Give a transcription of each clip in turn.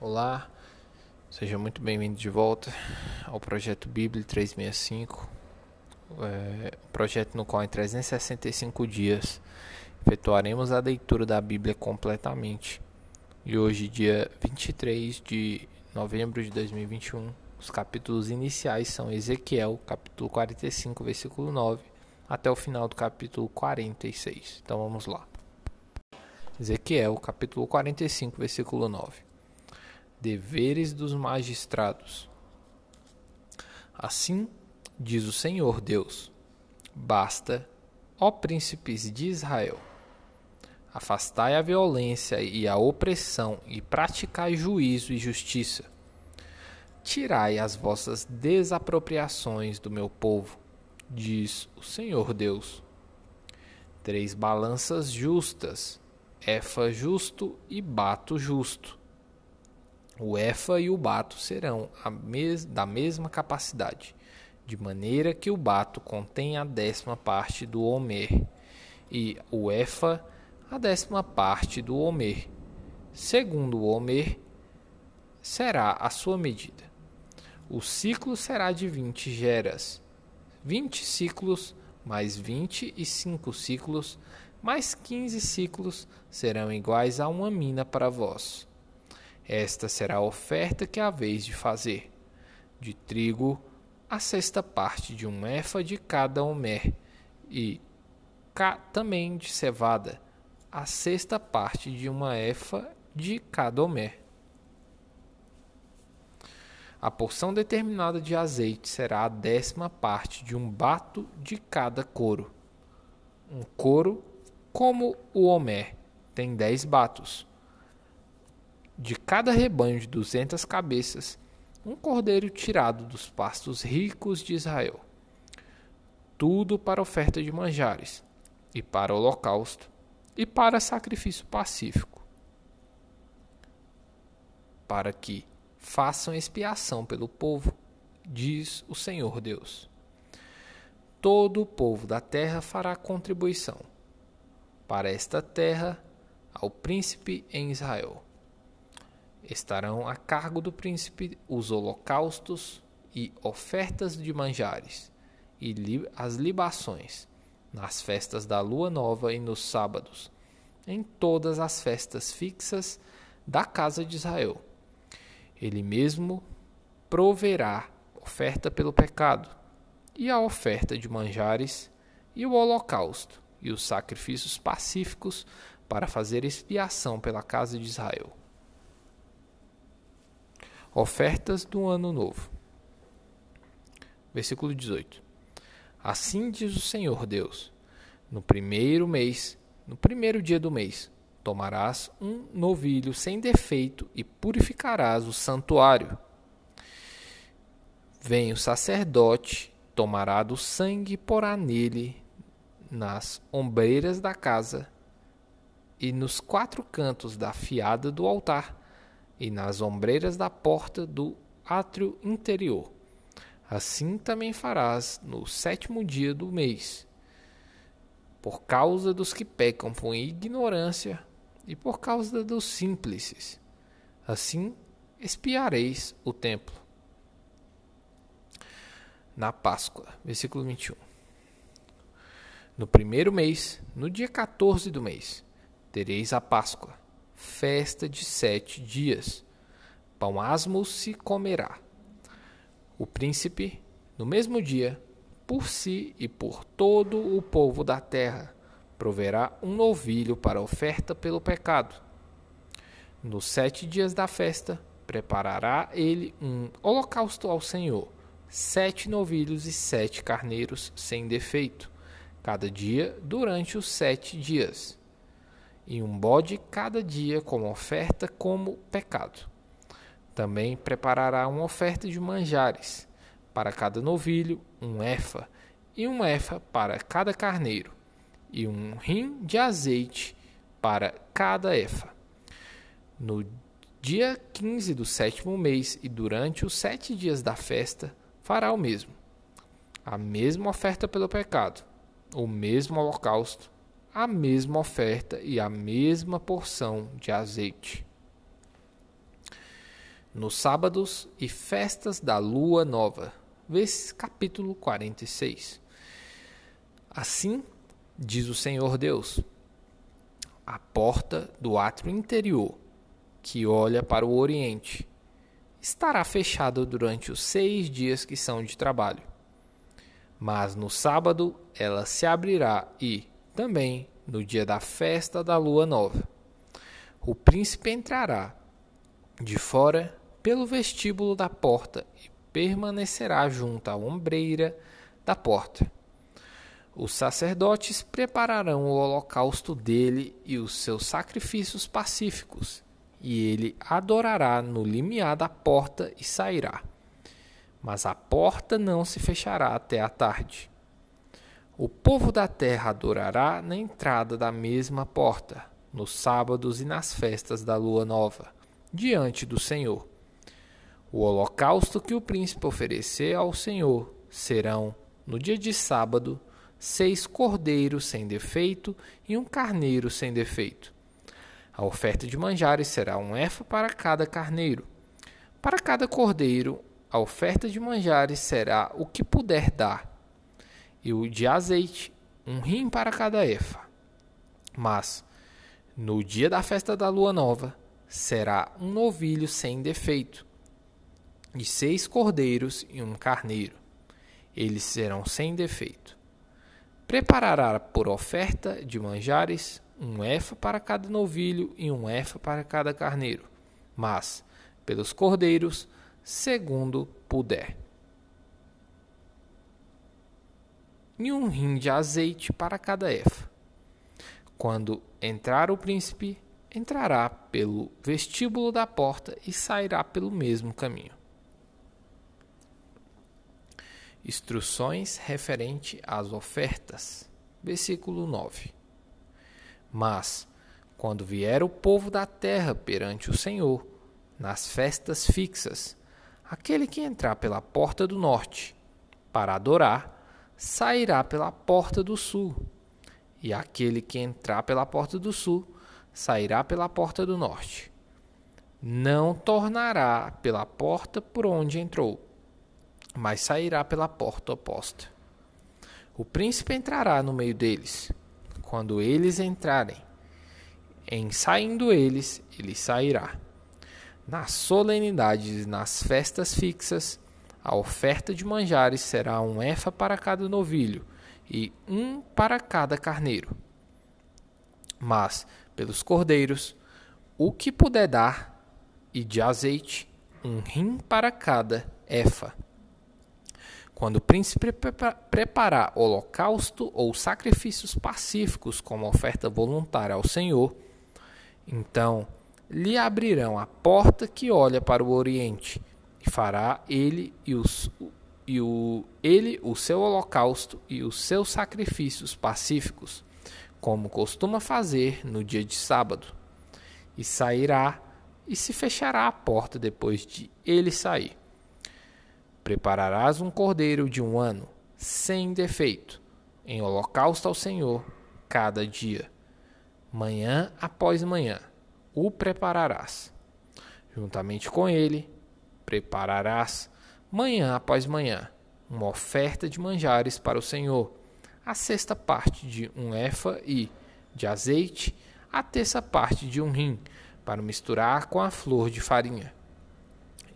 Olá, seja muito bem-vindo de volta ao projeto Bíblia 365, é, projeto no qual em 365 dias efetuaremos a leitura da Bíblia completamente. E hoje, dia 23 de novembro de 2021, os capítulos iniciais são Ezequiel, capítulo 45, versículo 9, até o final do capítulo 46. Então vamos lá. Ezequiel, capítulo 45, versículo 9 deveres dos magistrados. Assim diz o Senhor Deus: Basta, ó príncipes de Israel, afastai a violência e a opressão e praticai juízo e justiça. Tirai as vossas desapropriações do meu povo, diz o Senhor Deus. Três balanças justas, efa justo e bato justo o EFA e o bato serão mes da mesma capacidade, de maneira que o bato contém a décima parte do Homer e o EFA a décima parte do Homer. Segundo o Homer, será a sua medida. O ciclo será de 20 geras. 20 ciclos mais 25 ciclos mais 15 ciclos serão iguais a uma mina para vós. Esta será a oferta que há vez de fazer. De trigo, a sexta parte de um efa de cada homer, e também de cevada, a sexta parte de uma efa de cada homer. A porção determinada de azeite será a décima parte de um bato de cada couro. Um couro, como o homer, tem dez batos de cada rebanho de duzentas cabeças, um cordeiro tirado dos pastos ricos de Israel. Tudo para oferta de manjares, e para holocausto, e para sacrifício pacífico, para que façam expiação pelo povo, diz o Senhor Deus. Todo o povo da terra fará contribuição para esta terra ao príncipe em Israel estarão a cargo do príncipe os holocaustos e ofertas de manjares, e as libações, nas festas da lua nova e nos sábados, em todas as festas fixas da casa de Israel. Ele mesmo proverá oferta pelo pecado, e a oferta de manjares, e o holocausto, e os sacrifícios pacíficos para fazer expiação pela casa de Israel. Ofertas do Ano Novo. Versículo 18. Assim diz o Senhor Deus: No primeiro mês, no primeiro dia do mês, tomarás um novilho sem defeito e purificarás o santuário. Vem o sacerdote, tomará do sangue e porá nele nas ombreiras da casa e nos quatro cantos da fiada do altar e nas ombreiras da porta do átrio interior. Assim também farás no sétimo dia do mês, por causa dos que pecam por ignorância e por causa dos simples. Assim espiareis o templo. Na Páscoa, versículo 21. No primeiro mês, no dia 14 do mês, tereis a Páscoa festa de sete dias. Pão asmo se comerá. O príncipe, no mesmo dia, por si e por todo o povo da terra, proverá um novilho para oferta pelo pecado. Nos sete dias da festa, preparará ele um holocausto ao Senhor, sete novilhos e sete carneiros sem defeito, cada dia durante os sete dias e um bode cada dia como oferta como pecado. Também preparará uma oferta de manjares, para cada novilho um efa, e um efa para cada carneiro, e um rim de azeite para cada efa. No dia 15 do sétimo mês e durante os sete dias da festa, fará o mesmo. A mesma oferta pelo pecado, o mesmo holocausto, a mesma oferta e a mesma porção de azeite. nos sábados e festas da lua nova. Vê capítulo 46. Assim diz o Senhor Deus: a porta do átrio interior, que olha para o oriente, estará fechada durante os seis dias que são de trabalho. Mas no sábado ela se abrirá e, também, no dia da festa da lua nova, o príncipe entrará de fora pelo vestíbulo da porta e permanecerá junto à ombreira da porta. Os sacerdotes prepararão o holocausto dele e os seus sacrifícios pacíficos, e ele adorará no limiar da porta e sairá. Mas a porta não se fechará até a tarde. O povo da terra adorará na entrada da mesma porta, nos sábados e nas festas da lua nova, diante do Senhor. O holocausto que o príncipe oferecer ao Senhor serão, no dia de sábado, seis cordeiros sem defeito e um carneiro sem defeito. A oferta de manjares será um efa para cada carneiro. Para cada cordeiro, a oferta de manjares será o que puder dar, e o de azeite, um rim para cada efa. Mas, no dia da festa da lua nova, será um novilho sem defeito, de seis cordeiros e um carneiro. Eles serão sem defeito. Preparará por oferta de manjares um efa para cada novilho e um efa para cada carneiro, mas pelos cordeiros, segundo puder. E um rim de azeite para cada efa. Quando entrar o príncipe, entrará pelo vestíbulo da porta e sairá pelo mesmo caminho. Instruções referente às ofertas. Versículo 9. Mas, quando vier o povo da terra perante o Senhor, nas festas fixas, aquele que entrar pela porta do norte para adorar, sairá pela porta do sul, e aquele que entrar pela porta do sul, sairá pela porta do norte. Não tornará pela porta por onde entrou, mas sairá pela porta oposta. O príncipe entrará no meio deles. Quando eles entrarem, em saindo eles, ele sairá. Nas solenidades e nas festas fixas, a oferta de manjares será um efa para cada novilho e um para cada carneiro. Mas pelos cordeiros, o que puder dar, e de azeite, um rim para cada efa. Quando o príncipe preparar holocausto ou sacrifícios pacíficos como oferta voluntária ao Senhor, então lhe abrirão a porta que olha para o oriente, fará ele e, os, e o, ele o seu holocausto e os seus sacrifícios pacíficos como costuma fazer no dia de sábado, e sairá e se fechará a porta depois de ele sair. Prepararás um cordeiro de um ano, sem defeito, em holocausto ao Senhor, cada dia. Manhã após manhã o prepararás. Juntamente com ele, prepararás, manhã após manhã, uma oferta de manjares para o Senhor a sexta parte de um efa e de azeite, a terça parte de um rim, para misturar com a flor de farinha.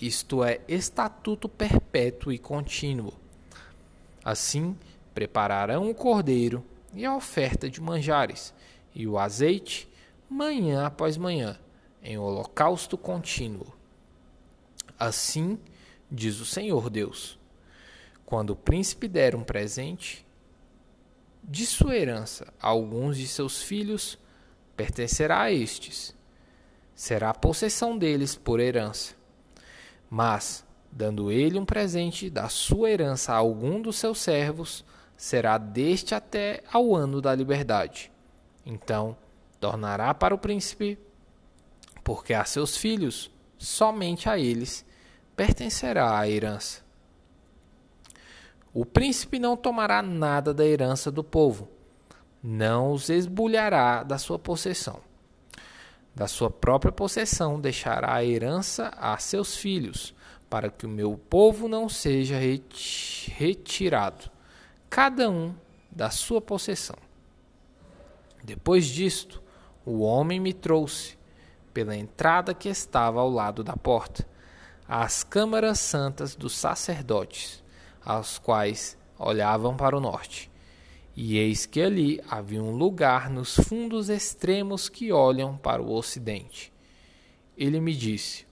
Isto é estatuto perpétuo e contínuo. Assim, prepararão o cordeiro e a oferta de manjares, e o azeite, manhã após manhã, em holocausto contínuo. Assim diz o Senhor Deus: quando o príncipe der um presente, de sua herança a alguns de seus filhos pertencerá a estes. Será a possessão deles por herança. Mas, dando ele um presente da sua herança a algum dos seus servos, será deste até ao ano da liberdade. Então, tornará para o príncipe, porque a seus filhos, somente a eles, pertencerá a herança. O príncipe não tomará nada da herança do povo, não os esbulhará da sua possessão. Da sua própria possessão deixará a herança a seus filhos, para que o meu povo não seja retirado, cada um da sua possessão. Depois disto, o homem me trouxe, pela entrada que estava ao lado da porta, às câmaras santas dos sacerdotes, aos quais olhavam para o norte. E eis que ali havia um lugar nos fundos extremos que olham para o ocidente. Ele me disse: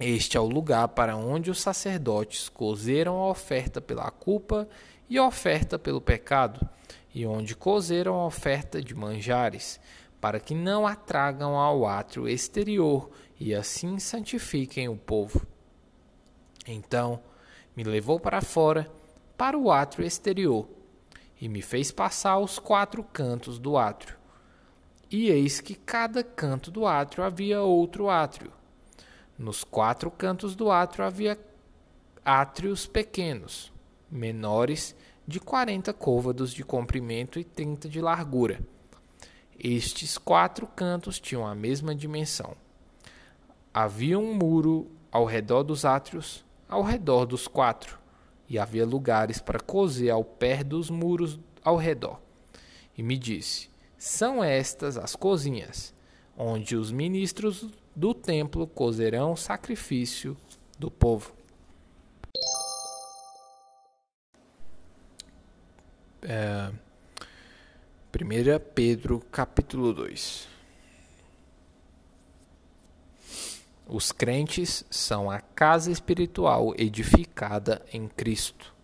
Este é o lugar para onde os sacerdotes cozeram a oferta pela culpa e a oferta pelo pecado, e onde cozeram a oferta de manjares, para que não a tragam ao átrio exterior e assim santifiquem o povo. Então me levou para fora, para o átrio exterior e me fez passar os quatro cantos do átrio. E eis que cada canto do átrio havia outro átrio. Nos quatro cantos do átrio havia átrios pequenos, menores, de quarenta côvados de comprimento e trinta de largura. Estes quatro cantos tinham a mesma dimensão. Havia um muro ao redor dos átrios, ao redor dos quatro e havia lugares para cozer ao pé dos muros ao redor. E me disse: São estas as cozinhas, onde os ministros do templo cozerão o sacrifício do povo. É, 1 Pedro capítulo 2 Os crentes são a casa espiritual edificada em Cristo.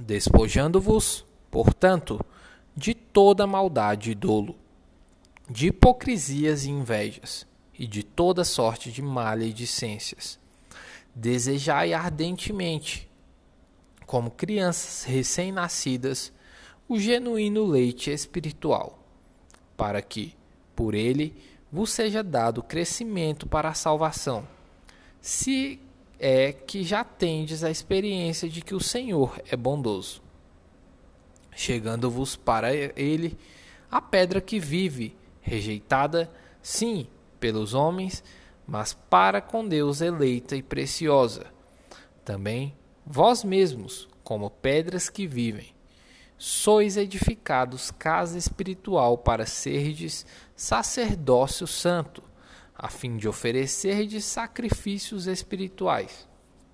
Despojando-vos, portanto, de toda maldade e dolo, de hipocrisias e invejas, e de toda sorte de maledicências. Desejai ardentemente, como crianças recém-nascidas, o genuíno leite espiritual, para que, por ele, vos seja dado crescimento para a salvação, se é que já tendes a experiência de que o Senhor é bondoso. Chegando-vos para ele a pedra que vive, rejeitada, sim, pelos homens, mas para com Deus eleita e preciosa. Também vós mesmos, como pedras que vivem, sois edificados casa espiritual para serdes sacerdócio santo, a fim de oferecerdes sacrifícios espirituais,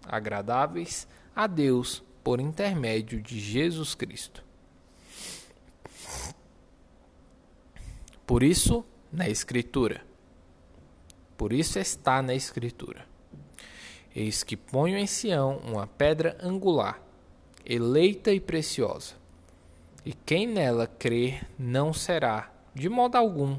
agradáveis a Deus por intermédio de Jesus Cristo. Por isso, na Escritura. Por isso está na Escritura. Eis que ponho em Sião uma pedra angular, eleita e preciosa e quem nela crer não será, de modo algum,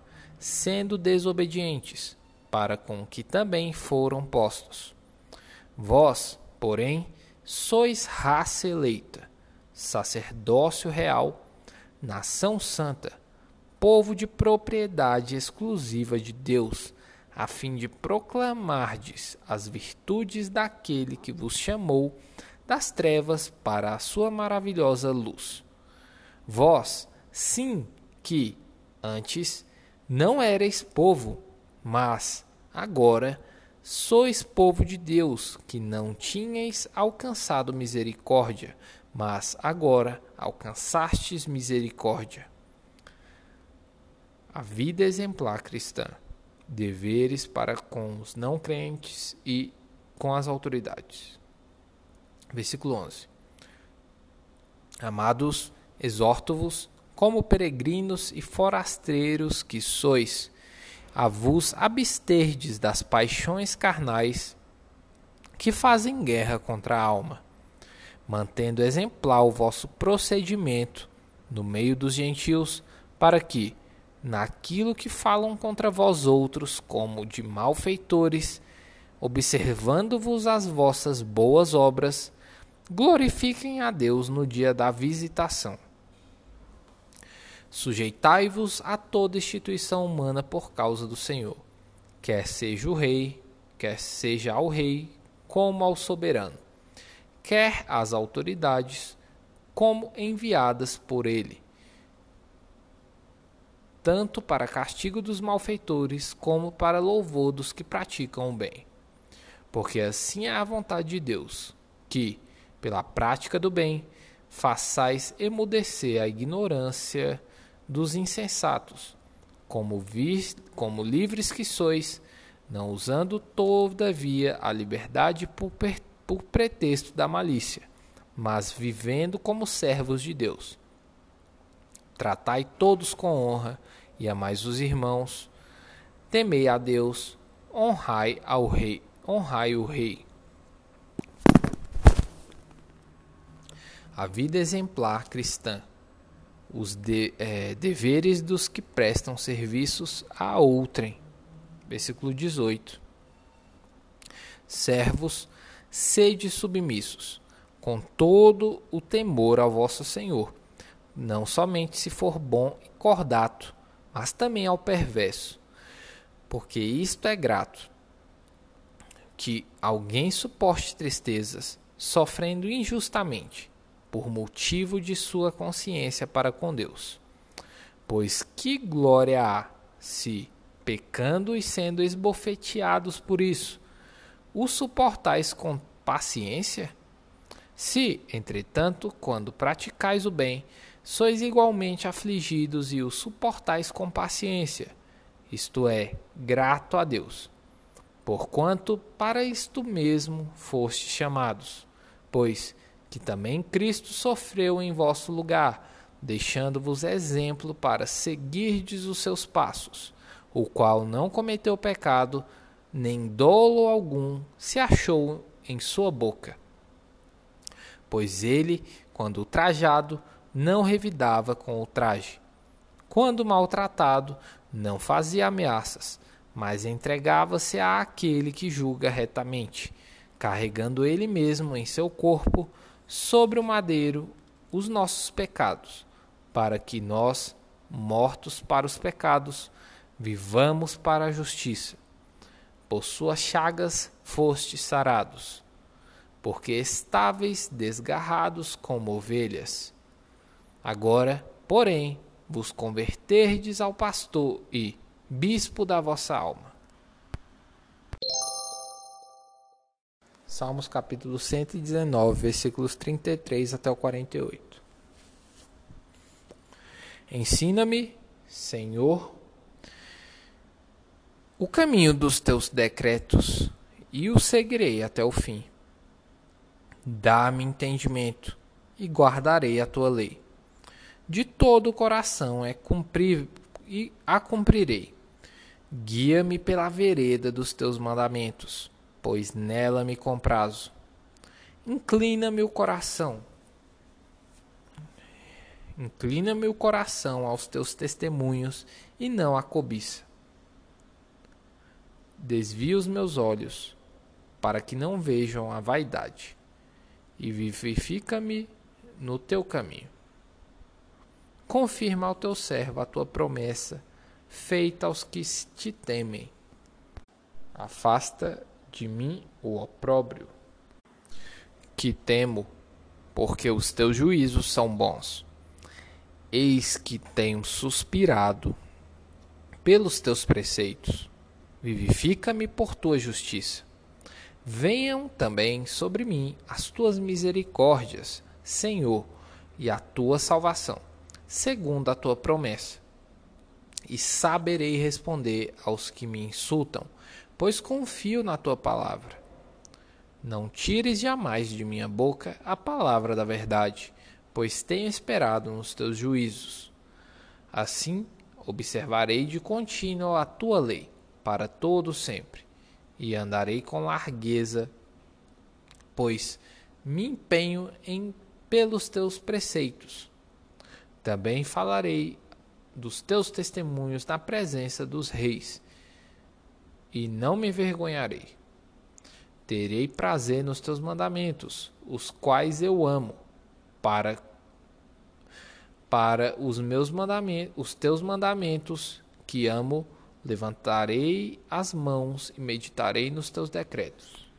sendo desobedientes, para com que também foram postos. Vós, porém, sois raça eleita, sacerdócio real, nação santa, povo de propriedade exclusiva de Deus, a fim de proclamardes as virtudes daquele que vos chamou das trevas para a sua maravilhosa luz. Vós, Sim, que antes não erais povo, mas agora sois povo de Deus, que não tinhais alcançado misericórdia, mas agora alcançastes misericórdia. A vida exemplar cristã, deveres para com os não crentes e com as autoridades. Versículo 11. Amados, exorto-vos como peregrinos e forasteiros que sois, a vos absterdes das paixões carnais que fazem guerra contra a alma, mantendo exemplar o vosso procedimento no meio dos gentios, para que, naquilo que falam contra vós outros, como de malfeitores, observando-vos as vossas boas obras, glorifiquem a Deus no dia da visitação. Sujeitai-vos a toda instituição humana por causa do Senhor, quer seja o rei, quer seja ao rei, como ao soberano, quer às autoridades, como enviadas por ele, tanto para castigo dos malfeitores, como para louvor dos que praticam o bem. Porque assim é a vontade de Deus, que, pela prática do bem, façais emudecer a ignorância dos insensatos, como, como livres que sois, não usando todavia a liberdade por, por pretexto da malícia, mas vivendo como servos de Deus. Tratai todos com honra e amais os irmãos. Temei a Deus, honrai ao rei, honrai o rei. A vida exemplar cristã os de, é, deveres dos que prestam serviços a outrem. Versículo 18. Servos, sede submissos, com todo o temor ao vosso Senhor, não somente se for bom e cordato, mas também ao perverso, porque isto é grato, que alguém suporte tristezas, sofrendo injustamente, por motivo de sua consciência para com Deus. Pois que glória há se, pecando e sendo esbofeteados por isso, o suportais com paciência? Se, entretanto, quando praticais o bem, sois igualmente afligidos e o suportais com paciência, isto é, grato a Deus. Porquanto para isto mesmo fostes chamados, pois que também Cristo sofreu em vosso lugar, deixando-vos exemplo para seguirdes os seus passos, o qual não cometeu pecado, nem dolo algum se achou em sua boca. Pois ele, quando trajado, não revidava com o traje. Quando maltratado, não fazia ameaças, mas entregava-se àquele que julga retamente, carregando ele mesmo em seu corpo sobre o madeiro os nossos pecados, para que nós, mortos para os pecados, vivamos para a justiça. Por suas chagas fostes sarados, porque estáveis desgarrados como ovelhas. Agora, porém, vos converterdes ao pastor e bispo da vossa alma Salmos capítulo 119, versículos 33 até o 48. Ensina-me, Senhor, o caminho dos teus decretos e o seguirei até o fim. Dá-me entendimento e guardarei a tua lei. De todo o coração é cumprir e a cumprirei. Guia-me pela vereda dos teus mandamentos pois nela me comprazo. Inclina meu coração. Inclina meu coração aos teus testemunhos e não à cobiça. Desvia os meus olhos, para que não vejam a vaidade, e vivifica-me no teu caminho. Confirma ao teu servo a tua promessa, feita aos que te temem. Afasta de mim o opróbrio, que temo, porque os teus juízos são bons. Eis que tenho suspirado pelos teus preceitos. Vivifica-me por tua justiça. Venham também sobre mim as tuas misericórdias, Senhor, e a tua salvação, segundo a tua promessa. E saberei responder aos que me insultam pois confio na tua palavra. Não tires jamais de minha boca a palavra da verdade, pois tenho esperado nos teus juízos. Assim, observarei de contínuo a tua lei, para todo sempre, e andarei com largueza, pois me empenho em pelos teus preceitos. Também falarei dos teus testemunhos na presença dos reis, e não me envergonharei. Terei prazer nos teus mandamentos, os quais eu amo, para para os meus mandamentos, os teus mandamentos que amo, levantarei as mãos e meditarei nos teus decretos.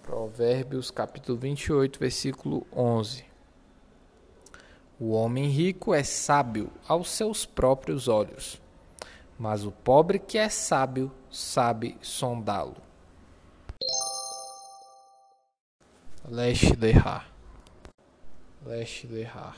Provérbios capítulo 28, versículo 11. O homem rico é sábio aos seus próprios olhos, mas o pobre que é sábio sabe sondá-lo. Leste Lerrar. Leste Lerrar.